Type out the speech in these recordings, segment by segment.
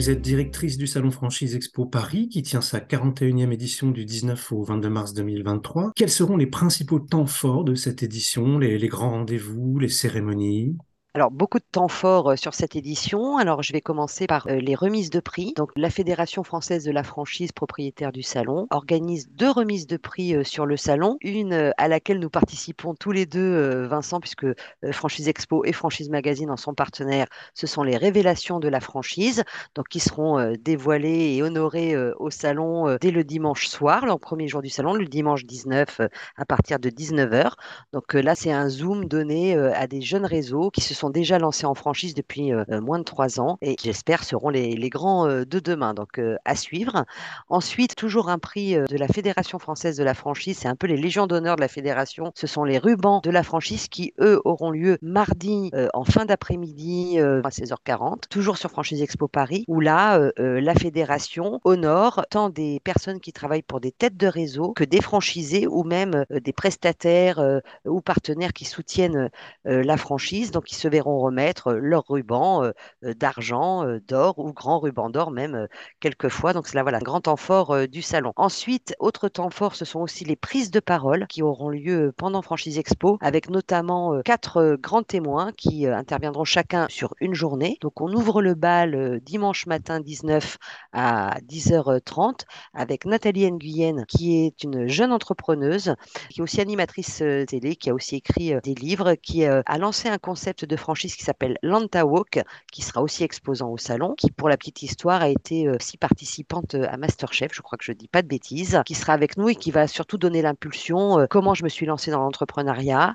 vous êtes directrice du Salon Franchise Expo Paris qui tient sa 41e édition du 19 au 22 mars 2023. Quels seront les principaux temps forts de cette édition, les, les grands rendez-vous, les cérémonies? Alors, beaucoup de temps forts sur cette édition. Alors, je vais commencer par les remises de prix. Donc, la Fédération française de la franchise propriétaire du salon organise deux remises de prix sur le salon. Une à laquelle nous participons tous les deux, Vincent, puisque Franchise Expo et Franchise Magazine en sont partenaires. Ce sont les révélations de la franchise, donc qui seront dévoilées et honorées au salon dès le dimanche soir, le premier jour du salon, le dimanche 19 à partir de 19h. Donc là, c'est un zoom donné à des jeunes réseaux qui se sont déjà lancés en franchise depuis euh, moins de trois ans et j'espère seront les, grands euh, de demain. Donc euh, à suivre. Ensuite, toujours un prix de la Fédération française de la franchise. C'est un peu les légions d'honneur de la fédération. Ce sont les rubans de la franchise qui, eux, auront lieu mardi en fin d'après-midi à 16h40, toujours sur Franchise Expo Paris, où là, la fédération honore tant des personnes qui travaillent pour des têtes de réseau que des franchisés ou même des prestataires ou partenaires qui soutiennent la franchise. Donc, ils se verront remettre leur ruban d'argent, d'or ou grand ruban d'or même quelquefois. Donc c'est voilà, un grand temps fort du salon. Ensuite, autre temps fort, ce sont aussi les prises de parole qui auront lieu pendant Franchise Expo, avec notamment quatre grands témoins qui interviendront chacun sur une journée. Donc on ouvre le bal dimanche matin 19 à 10h30 avec Nathalie Nguyen, qui est une jeune entrepreneuse, qui est aussi animatrice télé, qui a aussi écrit des livres, qui a lancé un concept de franchise qui s'appelle Lanta Walk, qui sera aussi exposant au salon, qui pour la petite histoire a été aussi euh, participante euh, à Masterchef, je crois que je dis pas de bêtises, qui sera avec nous et qui va surtout donner l'impulsion, euh, comment je me suis lancée dans l'entrepreneuriat,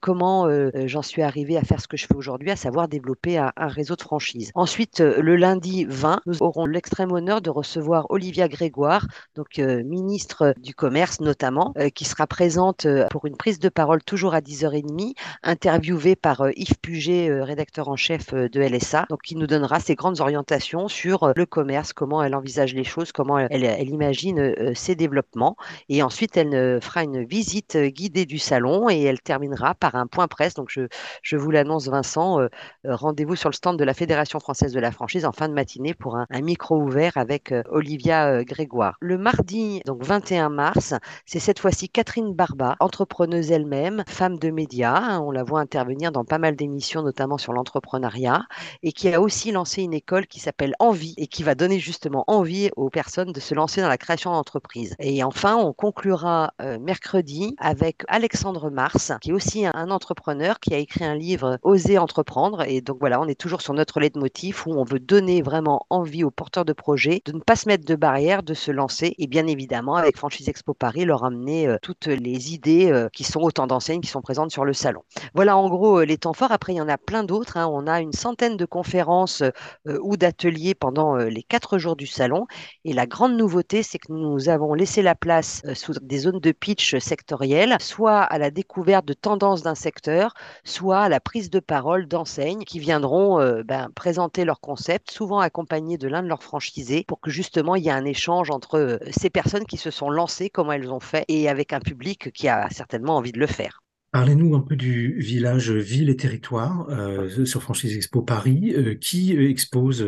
comment j'en suis arrivée à faire ce que je fais aujourd'hui, à savoir développer un, réseau de franchise. Ensuite, le lundi 20, nous aurons l'extrême honneur de recevoir Olivia Grégoire, donc ministre du Commerce notamment, qui sera présente pour une prise de parole toujours à 10h30, interviewée par Yves Puget euh, rédacteur en chef euh, de LSA, donc qui nous donnera ses grandes orientations sur euh, le commerce, comment elle envisage les choses, comment elle, imagine ses développements. Et ensuite, elle fera une visite guidée du salon et elle terminera par un point presse. Donc, je, vous l'annonce, Vincent, rendez-vous sur le stand de la Fédération française de la franchise en fin de matinée pour un, micro ouvert avec Olivia Grégoire. Le mardi, donc 21 mars, c'est cette fois-ci Catherine Barba, entrepreneuse elle-même, femme de médias. Hein, on la voit intervenir dans pas mal d'émissions notamment sur l'entrepreneuriat, et qui a aussi lancé une école qui s'appelle Envie et qui va donner justement envie aux personnes de se lancer dans la création d'entreprise. Et enfin, on conclura euh, mercredi avec Alexandre Mars, qui est aussi un, entrepreneur qui a écrit un livre Oser entreprendre. Et donc voilà, on est toujours sur notre leitmotiv où on veut donner vraiment envie aux porteurs de projets de ne pas se mettre de barrières, de se lancer. Et bien évidemment, avec Franchise Expo Paris, leur amener euh, toutes les idées euh, qui sont autant d'enseignes qui sont présentes sur le salon. Voilà en gros les temps forts. Après, il y en a plein d'autres. Hein. On a une centaine de conférences euh, ou d'ateliers pendant euh, les quatre jours du salon. Et la grande nouveauté, c'est que nous avons laissé la place euh, sous des zones de pitch sectorielles, soit à la découverte de tendances d'un secteur, soit à la prise de parole d'enseignes qui viendront ben, présenter leurs concepts, souvent accompagnés de l'un de leurs franchisés, pour que justement il y ait un échange entre ces personnes qui se sont lancées, comment elles ont fait, et avec un public qui a certainement envie de le faire. Parlez-nous un peu du village Ville et Territoire euh, sur Franchise Expo Paris. Euh, qui euh, expose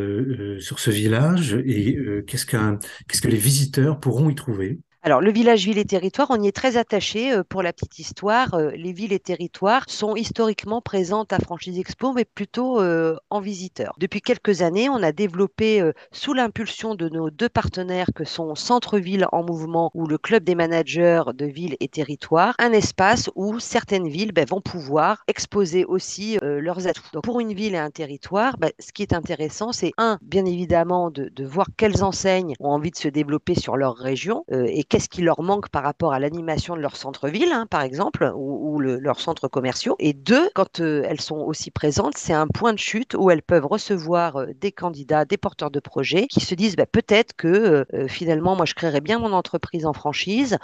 sur ce village et qu'est-ce qu'est-ce que les visiteurs pourront y trouver? Alors, le village ville et territoire, on y est très attaché. Euh, pour la petite histoire, euh, les villes et territoires sont historiquement présentes à Franchise Expo, mais plutôt euh, en visiteurs. Depuis quelques années, on a développé, sous l'impulsion de nos deux partenaires que sont Centre-Ville en mouvement ou le Club des managers de villes et territoires, un espace où certaines villes ben, vont pouvoir exposer aussi leurs atouts. Donc, pour une ville et un territoire, ben, ce qui est intéressant, c'est un, bien évidemment, de, de, voir quelles enseignes ont envie de se développer sur leur région et qu'est-ce qui leur manque par rapport à l'animation de leur centre-ville, hein, par exemple, ou, leurs centres commerciaux? Et deux, quand euh, elles sont aussi présentes, c'est un point de chute où elles peuvent recevoir euh, des candidats, des porteurs de projets qui se disent bah, peut-être que euh, finalement, moi, je créerais bien mon entreprise en franchise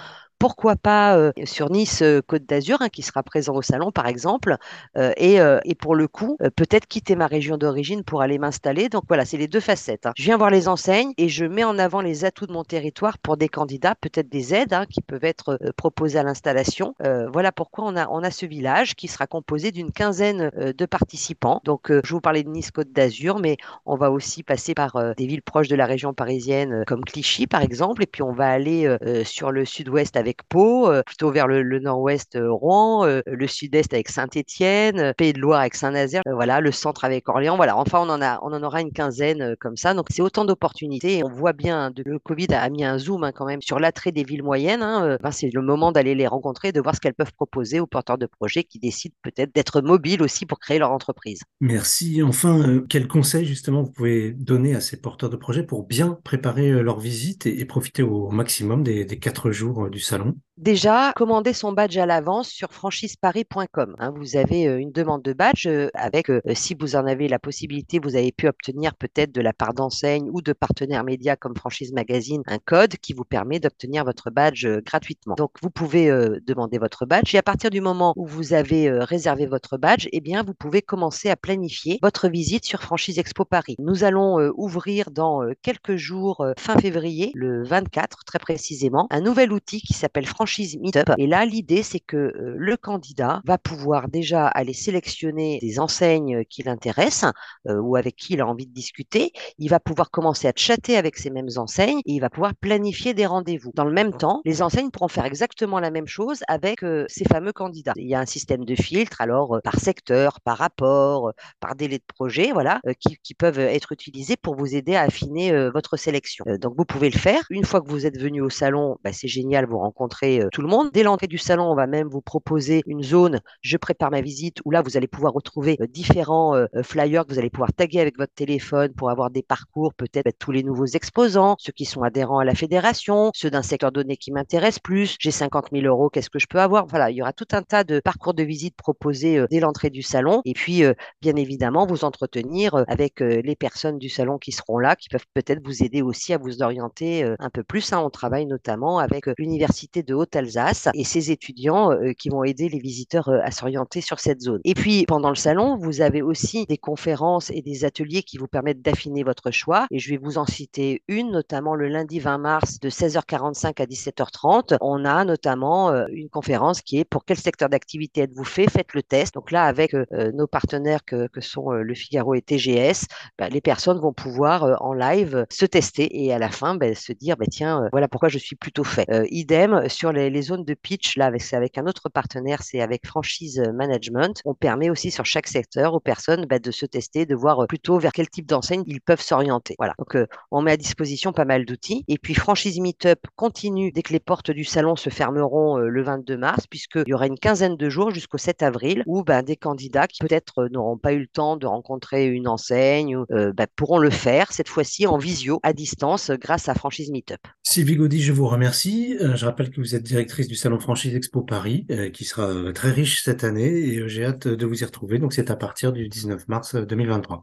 pourquoi pas sur Nice Côte d'Azur, hein, qui sera présent au salon par exemple, et, et, pour le coup, peut-être quitter ma région d'origine pour aller m'installer. Donc voilà, c'est les deux facettes. Hein. Je viens voir les enseignes et je mets en avant les atouts de mon territoire pour des candidats, peut-être des aides hein, qui peuvent être proposées à l'installation. voilà pourquoi on a, on a ce village qui sera composé d'une quinzaine de participants. Donc je vous parlais de Nice Côte d'Azur, mais on va aussi passer par des villes proches de la région parisienne comme Clichy par exemple, et puis on va aller sur le sud-ouest avec Pau, plutôt vers le, nord-ouest Rouen, le sud-est avec Saint-Étienne, Pays de Loire avec Saint-Nazaire, voilà, le centre avec Orléans, voilà. Enfin, on en a, on en aura une quinzaine comme ça. Donc c'est autant d'opportunités. On voit bien, de, le Covid a mis un zoom hein, quand même sur l'attrait des villes moyennes. Hein, c'est le moment d'aller les rencontrer, de voir ce qu'elles peuvent proposer aux porteurs de projets qui décident peut-être d'être mobiles aussi pour créer leur entreprise. Merci. Enfin, quel conseil justement vous pouvez donner à ces porteurs de projets pour bien préparer leur visite et, profiter au maximum des quatre jours du salon? Veränderung Déjà, commander son badge à l'avance sur franchiseparis.com. Hein. vous avez euh, une demande de badge euh, avec, euh, si vous en avez la possibilité, vous avez pu obtenir peut-être de la part d'enseigne ou de partenaires médias comme Franchise Magazine un code qui vous permet d'obtenir votre badge gratuitement. Donc, vous pouvez demander votre badge et à partir du moment où vous avez réservé votre badge, eh bien, vous pouvez commencer à planifier votre visite sur Franchise Expo Paris. Nous allons ouvrir dans quelques jours, fin février, le 24 très précisément, un nouvel outil qui s'appelle Franchise Meetup. Et là, l'idée, c'est que euh, le candidat va pouvoir déjà aller sélectionner des enseignes qui l'intéressent euh, ou avec qui il a envie de discuter. Il va pouvoir commencer à chatter avec ces mêmes enseignes et il va pouvoir planifier des rendez-vous. Dans le même temps, les enseignes pourront faire exactement la même chose avec euh, ces fameux candidats. Il y a un système de filtre, alors par secteur, par rapport, par délai de projet, voilà, qui, qui, peuvent être utilisés pour vous aider à affiner votre sélection. donc, vous pouvez le faire. Une fois que vous êtes venu au salon, bah, c'est génial, vous rencontrez euh, tout le monde. Dès l'entrée du salon, on va même vous proposer une zone Je prépare ma visite où là, vous allez pouvoir retrouver euh, différents euh, flyers que vous allez pouvoir taguer avec votre téléphone pour avoir des parcours, peut-être tous les nouveaux exposants, ceux qui sont adhérents à la fédération, ceux d'un secteur donné qui m'intéresse plus. J'ai 50 000 euros, qu'est-ce que je peux avoir? Voilà, il y aura tout un tas de parcours de visite proposés dès l'entrée du salon. Et puis, bien évidemment, vous entretenir avec les personnes du salon qui seront là, qui peuvent peut-être vous aider aussi à vous orienter un peu plus. Hein. On travaille notamment avec l'Université de Haute-Alsace et ses étudiants euh, qui vont aider les visiteurs euh, à s'orienter sur cette zone. Et puis, pendant le salon, vous avez aussi des conférences et des ateliers qui vous permettent d'affiner votre choix. Et je vais vous en citer une, notamment le lundi 20 mars de 16h45 à 17h30. On a notamment euh, une conférence qui est pour quel secteur d'activité êtes-vous fait? Faites le test. Donc là, avec nos partenaires que, sont le Figaro et TGS, bah, les personnes vont pouvoir en live se tester et à la fin bah, se dire bah, tiens, voilà pourquoi je suis plutôt fait. idem sur les, zones de pitch, là, avec, avec un autre partenaire, c'est avec Franchise Management. On permet aussi sur chaque secteur aux personnes bah, de se tester, de voir euh, plutôt vers quel type d'enseigne ils peuvent s'orienter. Voilà. Donc, euh, on met à disposition pas mal d'outils. Et puis, Franchise Meetup continue dès que les portes du salon se fermeront euh, le 22 mars, puisqu'il y aura une quinzaine de jours jusqu'au 7 avril où bah, des candidats qui peut-être n'auront pas eu le temps de rencontrer une enseigne bah, pourront le faire, cette fois-ci en visio, à distance, grâce à Franchise Meetup. Sylvie Gaudy, je vous remercie. je rappelle que vous êtes directrice du Salon Franchise Expo Paris, euh, qui sera euh, très riche cette année, et euh, j'ai hâte de vous y retrouver. Donc c'est à partir du 19 mars 2023.